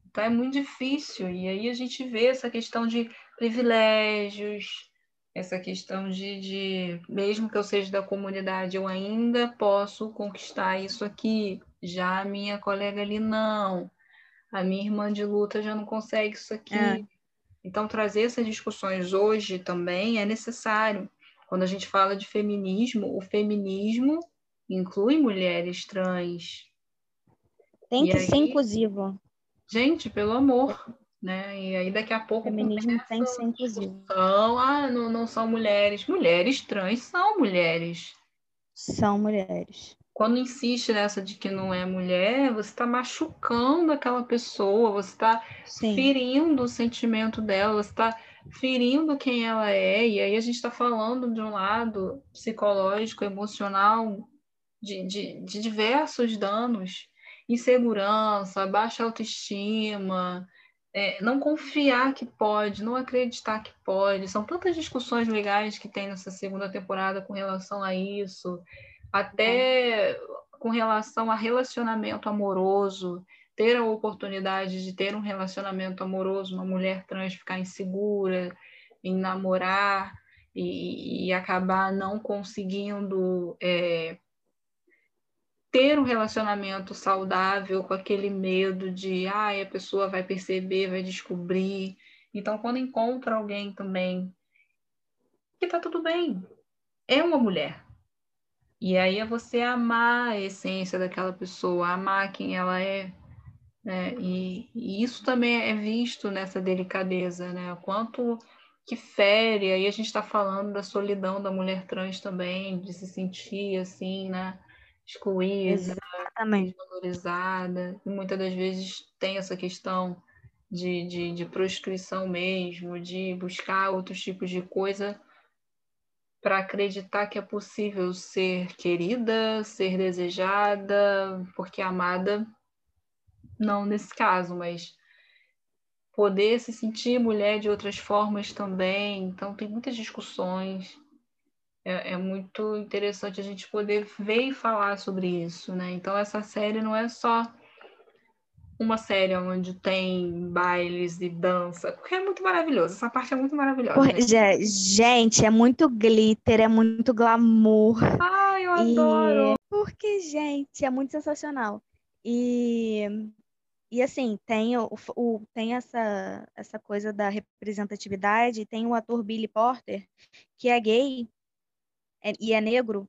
[SPEAKER 2] Então é muito difícil. E aí a gente vê essa questão de privilégios, essa questão de, de, mesmo que eu seja da comunidade, eu ainda posso conquistar isso aqui. Já a minha colega ali não. A minha irmã de luta já não consegue isso aqui. É. Então, trazer essas discussões hoje também é necessário. Quando a gente fala de feminismo, o feminismo inclui mulheres trans.
[SPEAKER 3] Tem e que aí, ser inclusivo.
[SPEAKER 2] Gente, pelo amor, né? E aí daqui a pouco.
[SPEAKER 3] O feminismo tem que ser inclusivo.
[SPEAKER 2] Ah, não, não são mulheres. Mulheres trans são mulheres.
[SPEAKER 3] São mulheres.
[SPEAKER 2] Quando insiste nessa de que não é mulher, você está machucando aquela pessoa, você está ferindo o sentimento dela, você está ferindo quem ela é. E aí a gente está falando de um lado psicológico, emocional, de, de, de diversos danos insegurança, baixa autoestima, é, não confiar que pode, não acreditar que pode. São tantas discussões legais que tem nessa segunda temporada com relação a isso, até com relação a relacionamento amoroso, ter a oportunidade de ter um relacionamento amoroso, uma mulher trans ficar insegura em namorar e, e acabar não conseguindo é, ter um relacionamento saudável com aquele medo de, ah, a pessoa vai perceber, vai descobrir. Então, quando encontra alguém também que tá tudo bem, é uma mulher. E aí é você amar a essência daquela pessoa, amar quem ela é. Né? E, e isso também é visto nessa delicadeza, né? O quanto que fere, aí a gente está falando da solidão da mulher trans também, de se sentir assim, né? Excluída, desvalorizada, e muitas das vezes tem essa questão de, de, de prostituição mesmo, de buscar outros tipos de coisa para acreditar que é possível ser querida, ser desejada, porque amada, não nesse caso, mas poder se sentir mulher de outras formas também. Então, tem muitas discussões é, é, muito interessante a gente poder ver e falar sobre isso, né? Então essa série não é só uma série onde tem bailes e dança, porque é muito maravilhoso. Essa parte é muito maravilhosa.
[SPEAKER 3] né? Gente, é muito glitter, é muito glamour.
[SPEAKER 2] Ai, eu adoro!
[SPEAKER 3] Porque, gente, é muito sensacional. E, e assim, tem, o, o, tem essa, essa coisa da representatividade, tem o ator Billy Porter, que é gay, é, e é negro.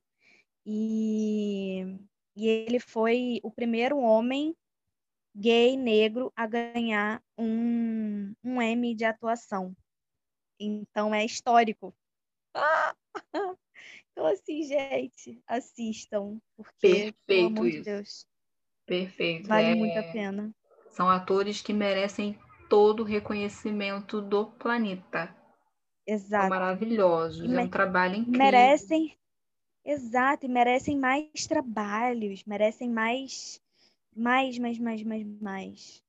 [SPEAKER 3] E, e ele foi o primeiro homem gay negro a ganhar um, um Emmy de atuação. Então é histórico. Ah! Então, assim, gente, assistam. Porque,
[SPEAKER 2] Perfeito
[SPEAKER 3] pelo amor de Deus.
[SPEAKER 2] Perfeito.
[SPEAKER 3] Vale é... muito a pena.
[SPEAKER 2] São atores que merecem todo o reconhecimento do planeta.
[SPEAKER 3] Exato. São
[SPEAKER 2] maravilhosos, é um trabalho incrível.
[SPEAKER 3] Merecem, exato, e merecem mais trabalhos, merecem mais, mais, mais, mais, mais, mais.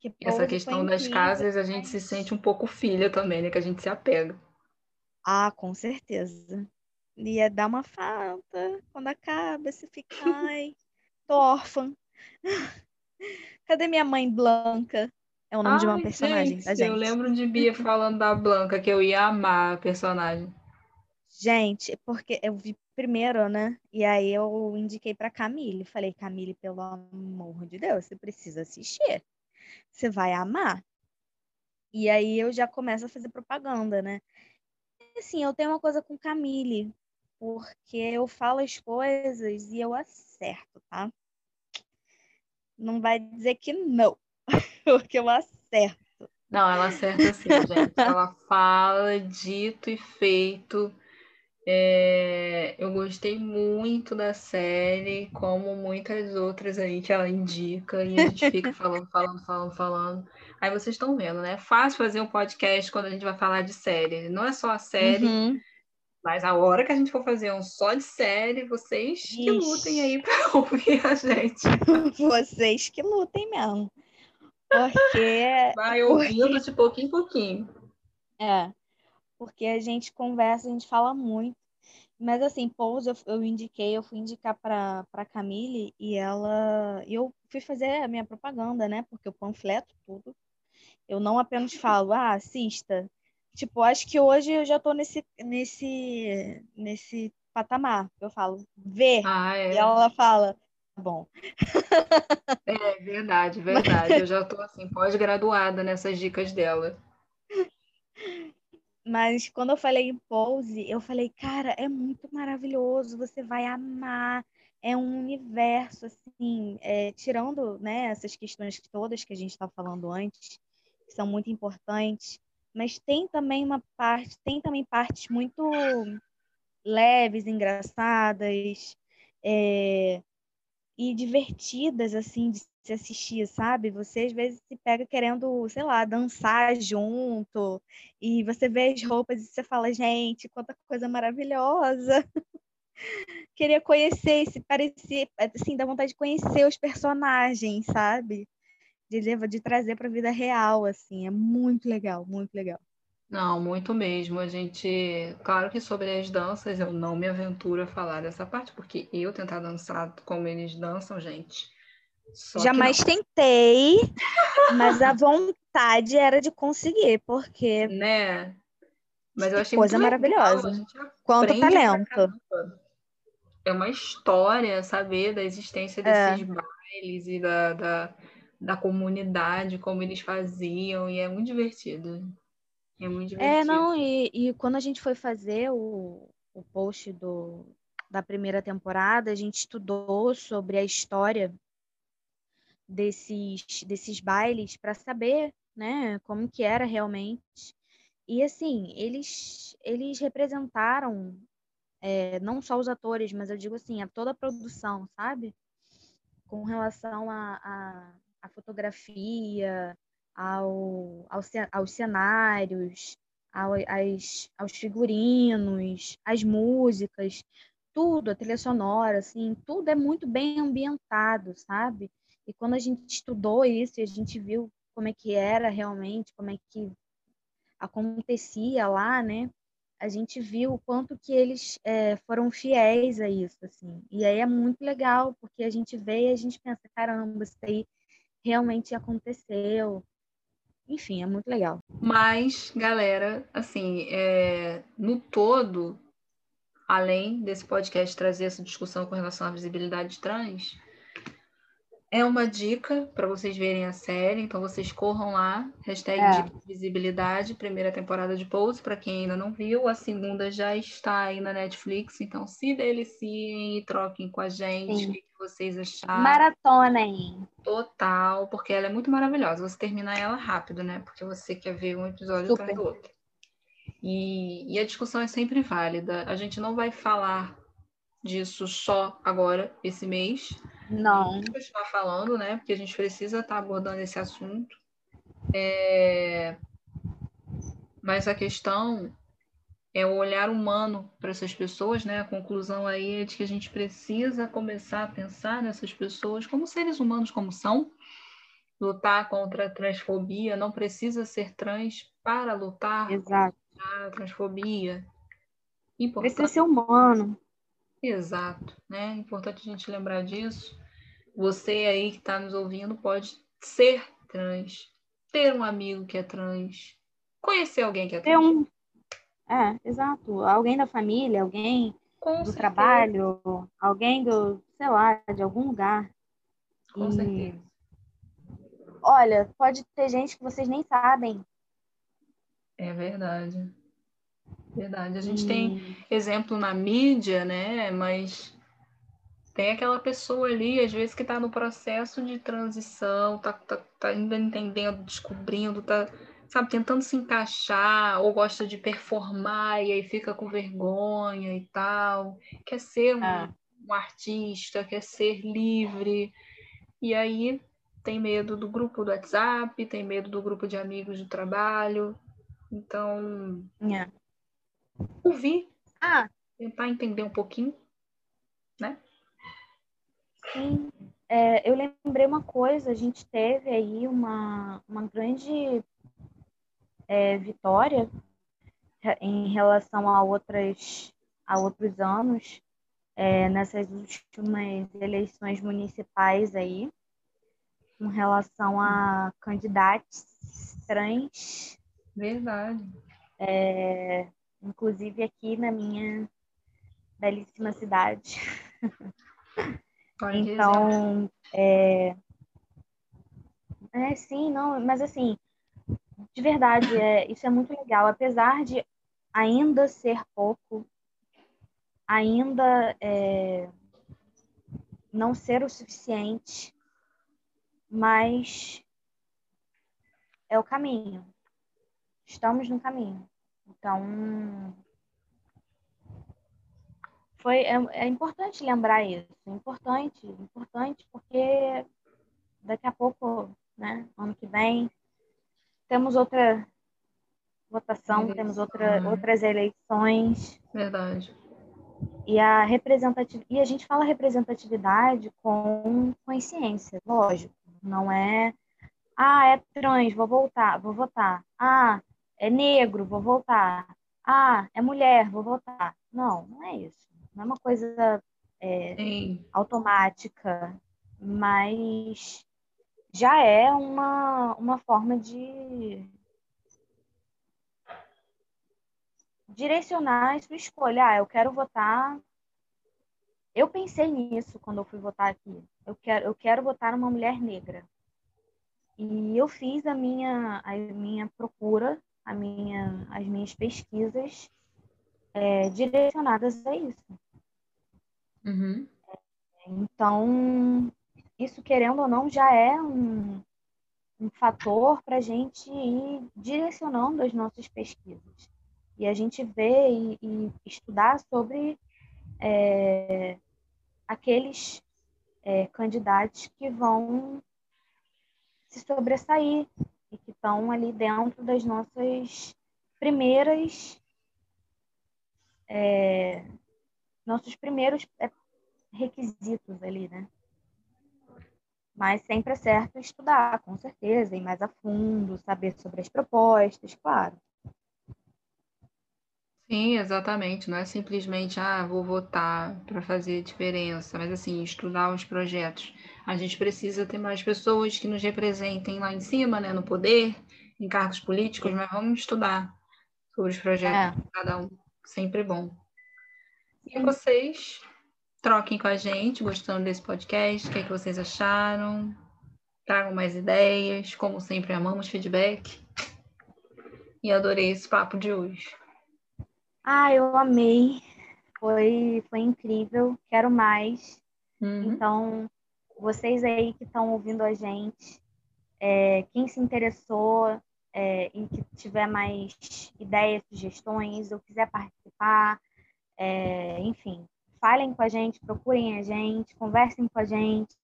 [SPEAKER 2] Que Essa questão das casas, a gente se sente um pouco filha também, né? Que a gente se apega.
[SPEAKER 3] Ah, com certeza. Ia dar uma falta quando acaba, você fica, ai, tô órfã. Cadê minha mãe Blanca? É o nome Ai, de uma personagem,
[SPEAKER 2] gente,
[SPEAKER 3] tá, gente?
[SPEAKER 2] Eu lembro de Bia falando da Blanca, que eu ia amar a personagem.
[SPEAKER 3] Gente, porque eu vi primeiro, né? E aí eu indiquei para Camille. Falei, Camille, pelo amor de Deus, você precisa assistir. Você vai amar. E aí eu já começo a fazer propaganda, né? E, assim, eu tenho uma coisa com Camille, porque eu falo as coisas e eu acerto, tá? Não vai dizer que não. Porque eu acerto.
[SPEAKER 2] Não, ela acerta sim, gente. Ela fala dito e feito. É, eu gostei muito da série, como muitas outras aí que ela indica, e a gente fica falando, falando, falando, falando. Aí vocês estão vendo, né? É fácil fazer um podcast quando a gente vai falar de série. Não é só a série,
[SPEAKER 3] Uhum.
[SPEAKER 2] mas a hora que a gente for fazer um só de série, vocês que
[SPEAKER 3] Ixi.
[SPEAKER 2] lutem aí pra ouvir a gente.
[SPEAKER 3] Vocês que lutem mesmo. Porque
[SPEAKER 2] Vai ouvindo de pouquinho em pouquinho.
[SPEAKER 3] É, porque a gente conversa, a gente fala muito. Mas assim, Pose eu, eu indiquei, eu fui indicar para para Camille e ela, e eu fui fazer a minha propaganda, né? Porque eu panfleto tudo. Eu não apenas falo, ah, assista. Tipo, acho que hoje eu já tô nesse nesse nesse patamar. Eu falo, vê.
[SPEAKER 2] Ah,
[SPEAKER 3] E
[SPEAKER 2] é.
[SPEAKER 3] ela fala, bom.
[SPEAKER 2] É verdade, verdade. Eu já tô assim, pós-graduada nessas dicas dela.
[SPEAKER 3] Mas quando eu falei em Pose, eu falei, cara, é muito maravilhoso, você vai amar. É um universo, assim, é, tirando, né, essas questões todas que a gente estava falando antes, que são muito importantes, mas tem também uma parte, tem também partes muito leves, engraçadas, é, e divertidas, assim, de se assistir, sabe? Você às vezes se pega querendo, sei lá, dançar junto, e você vê as roupas e você fala, gente, quanta coisa maravilhosa. Queria conhecer, se parecer, assim, dá vontade de conhecer os personagens, sabe? De, levar- de trazer para a vida real, assim, é muito legal, muito legal.
[SPEAKER 2] Não, muito mesmo. A gente, claro que sobre as danças eu não me aventuro a falar dessa parte, porque eu tentar dançar como eles dançam, gente.
[SPEAKER 3] Jamais tentei, mas a vontade era de conseguir, porque
[SPEAKER 2] né? Mas eu
[SPEAKER 3] Que
[SPEAKER 2] achei
[SPEAKER 3] coisa
[SPEAKER 2] legal,
[SPEAKER 3] maravilhosa.
[SPEAKER 2] gente
[SPEAKER 3] quanto talento.
[SPEAKER 2] É uma história saber da existência
[SPEAKER 3] É.
[SPEAKER 2] desses bailes e da, da, da comunidade, como eles faziam, e é muito divertido. É muito
[SPEAKER 3] É,
[SPEAKER 2] divertido.
[SPEAKER 3] não, e, e quando a gente foi fazer o, o post do, da primeira temporada, a gente estudou sobre a história desses, desses bailes para saber, né, como que era realmente. E assim, eles, eles representaram é, não só os atores, mas eu digo assim, a toda a produção, sabe? Com relação à a, a, fotografia, ao, ao, aos cenários, ao, às, aos figurinos, às músicas, tudo, a trilha sonora, assim, tudo é muito bem ambientado, sabe? E quando a gente estudou isso e a gente viu como é que era realmente, como é que acontecia lá, né? A gente viu o quanto que eles é, foram fiéis a isso, assim. E aí é muito legal, porque a gente vê e a gente pensa, caramba, isso aí realmente aconteceu. Enfim, é muito legal.
[SPEAKER 2] Mas, galera, assim, é, no todo, além desse podcast trazer essa discussão com relação à visibilidade trans, é uma dica para vocês verem a série, então vocês corram lá, hashtag
[SPEAKER 3] É.
[SPEAKER 2] dica de visibilidade, primeira temporada de Pose, para quem ainda não viu, a segunda já está aí na Netflix, então se deliciem e troquem com a gente,
[SPEAKER 3] Sim.
[SPEAKER 2] o que que vocês acharam.
[SPEAKER 3] Maratona, hein?
[SPEAKER 2] Total, porque ela é muito maravilhosa. Você termina ela rápido, né? Porque você quer ver um episódio
[SPEAKER 3] Super.
[SPEAKER 2] atrás do outro. E, e a discussão é sempre válida. A gente não vai falar disso só agora, esse mês.
[SPEAKER 3] Não.
[SPEAKER 2] Vamos continuar falando, né? Porque a gente precisa estar abordando esse assunto. É, Mas a questão é o olhar humano para essas pessoas, né? A conclusão aí é de que a gente precisa começar a pensar nessas pessoas como seres humanos como são, lutar contra a transfobia, não precisa ser trans para lutar
[SPEAKER 3] Exato.
[SPEAKER 2] contra a transfobia.
[SPEAKER 3] Precisa
[SPEAKER 2] Importante.
[SPEAKER 3] ser humano.
[SPEAKER 2] Exato, né? Importante a gente lembrar disso. Você aí que está nos ouvindo pode ser trans, ter um amigo que é trans, conhecer alguém que é
[SPEAKER 3] Ter
[SPEAKER 2] trans.
[SPEAKER 3] um. É, exato. Alguém da família, alguém
[SPEAKER 2] Com
[SPEAKER 3] do
[SPEAKER 2] certeza,
[SPEAKER 3] trabalho, alguém do, sei lá, de algum lugar.
[SPEAKER 2] Com
[SPEAKER 3] E-
[SPEAKER 2] certeza.
[SPEAKER 3] Olha, pode ter gente que vocês nem sabem.
[SPEAKER 2] É verdade. Verdade. A gente
[SPEAKER 3] E-
[SPEAKER 2] tem exemplo na mídia, né? Mas tem aquela pessoa ali, às vezes, que está no processo de transição, tá, tá, tá ainda entendendo, descobrindo, tá sabe, tentando se encaixar, ou gosta de performar e aí fica com vergonha e tal, quer ser um,
[SPEAKER 1] Ah.
[SPEAKER 2] um artista, quer ser livre, e aí tem medo do grupo do WhatsApp, tem medo do grupo de amigos do trabalho. Então,
[SPEAKER 3] É.
[SPEAKER 2] ouvir,
[SPEAKER 3] Ah,
[SPEAKER 2] tentar entender um pouquinho, né?
[SPEAKER 3] sim. É, eu lembrei uma coisa, a gente teve aí uma, uma grande é, vitória em relação a outras a outros anos é, nessas últimas eleições municipais aí com relação a candidatos trans
[SPEAKER 2] Verdade.
[SPEAKER 3] é, inclusive aqui na minha belíssima cidade então é, é sim não mas assim de verdade é, isso é muito legal apesar de ainda ser pouco ainda é, não ser o suficiente, mas é o caminho. Estamos no caminho. Então, foi, é, é importante lembrar isso. Importante, importante, porque daqui a pouco, né, ano que vem, temos outra votação,
[SPEAKER 2] Eleição.
[SPEAKER 3] temos outra, outras eleições.
[SPEAKER 2] Verdade.
[SPEAKER 3] E a representatividade, e a gente fala representatividade com consciência, lógico. Não é, ah, é trans, vou voltar, vou votar. Ah, é negro, vou votar. Ah, é mulher, vou votar. Não, não é isso. Não é uma coisa é, automática, mas já é uma, uma forma de direcionar a sua escolha. Ah, eu quero votar. Eu pensei nisso quando eu fui votar aqui. Eu quero, eu quero votar numa mulher negra. E eu fiz a minha, a minha procura, a minha, as minhas pesquisas é, direcionadas a isso.
[SPEAKER 2] Uhum.
[SPEAKER 3] Então, isso, querendo ou não, já é um, um fator para a gente ir direcionando as nossas pesquisas. E a gente ver e, e estudar sobre é, aqueles é, candidatos que vão se sobressair e que estão ali dentro das nossas primeiras é, nossos primeiros é, requisitos ali, né? Mas sempre é certo estudar, com certeza, ir mais a fundo, saber sobre as propostas, claro.
[SPEAKER 2] Sim, exatamente. Não é simplesmente, ah, vou votar para fazer diferença, mas assim, estudar os projetos. A gente precisa ter mais pessoas que nos representem lá em cima, né, no poder, em cargos políticos, mas vamos estudar sobre os projetos de cada um. Sempre bom. E vocês troquem com a gente, gostando desse podcast, o que, é que vocês acharam? Tragam mais ideias, como sempre, amamos feedback. E adorei esse papo de hoje.
[SPEAKER 3] Ah, eu amei. Foi, foi incrível. Quero mais.
[SPEAKER 2] Uhum.
[SPEAKER 3] Então, vocês aí que estão ouvindo a gente, é, quem se interessou é, e que tiver mais ideias, sugestões, ou quiser participar, é, enfim, falem com a gente, procurem a gente, conversem com a gente,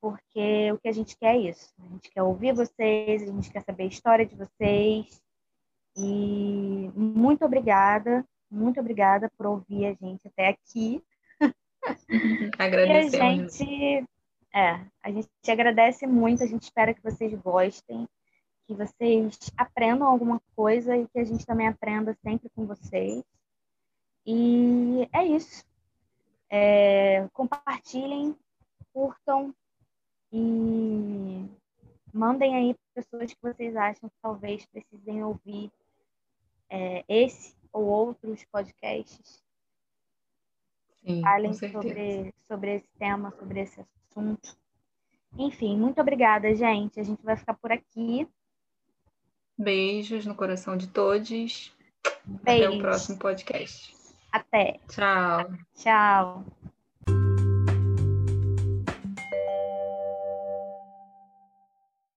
[SPEAKER 3] porque o que a gente quer é isso. A gente quer ouvir vocês, a gente quer saber a história de vocês. E muito obrigada, muito obrigada por ouvir a gente até aqui.
[SPEAKER 2] Agradecemos.
[SPEAKER 3] E a gente, é, a gente agradece muito, a gente espera que vocês gostem, que vocês aprendam alguma coisa e que a gente também aprenda sempre com vocês. E é isso. É, compartilhem, curtam e mandem aí pessoas que vocês acham que talvez precisem ouvir é, esse ou outros podcasts.
[SPEAKER 2] Sim,
[SPEAKER 3] Falem sobre, sobre esse tema, sobre esse assunto. Enfim, muito obrigada, gente. A gente vai ficar por aqui.
[SPEAKER 2] Beijos no coração de todos. Até o próximo podcast.
[SPEAKER 3] Até.
[SPEAKER 2] Tchau.
[SPEAKER 3] Tchau.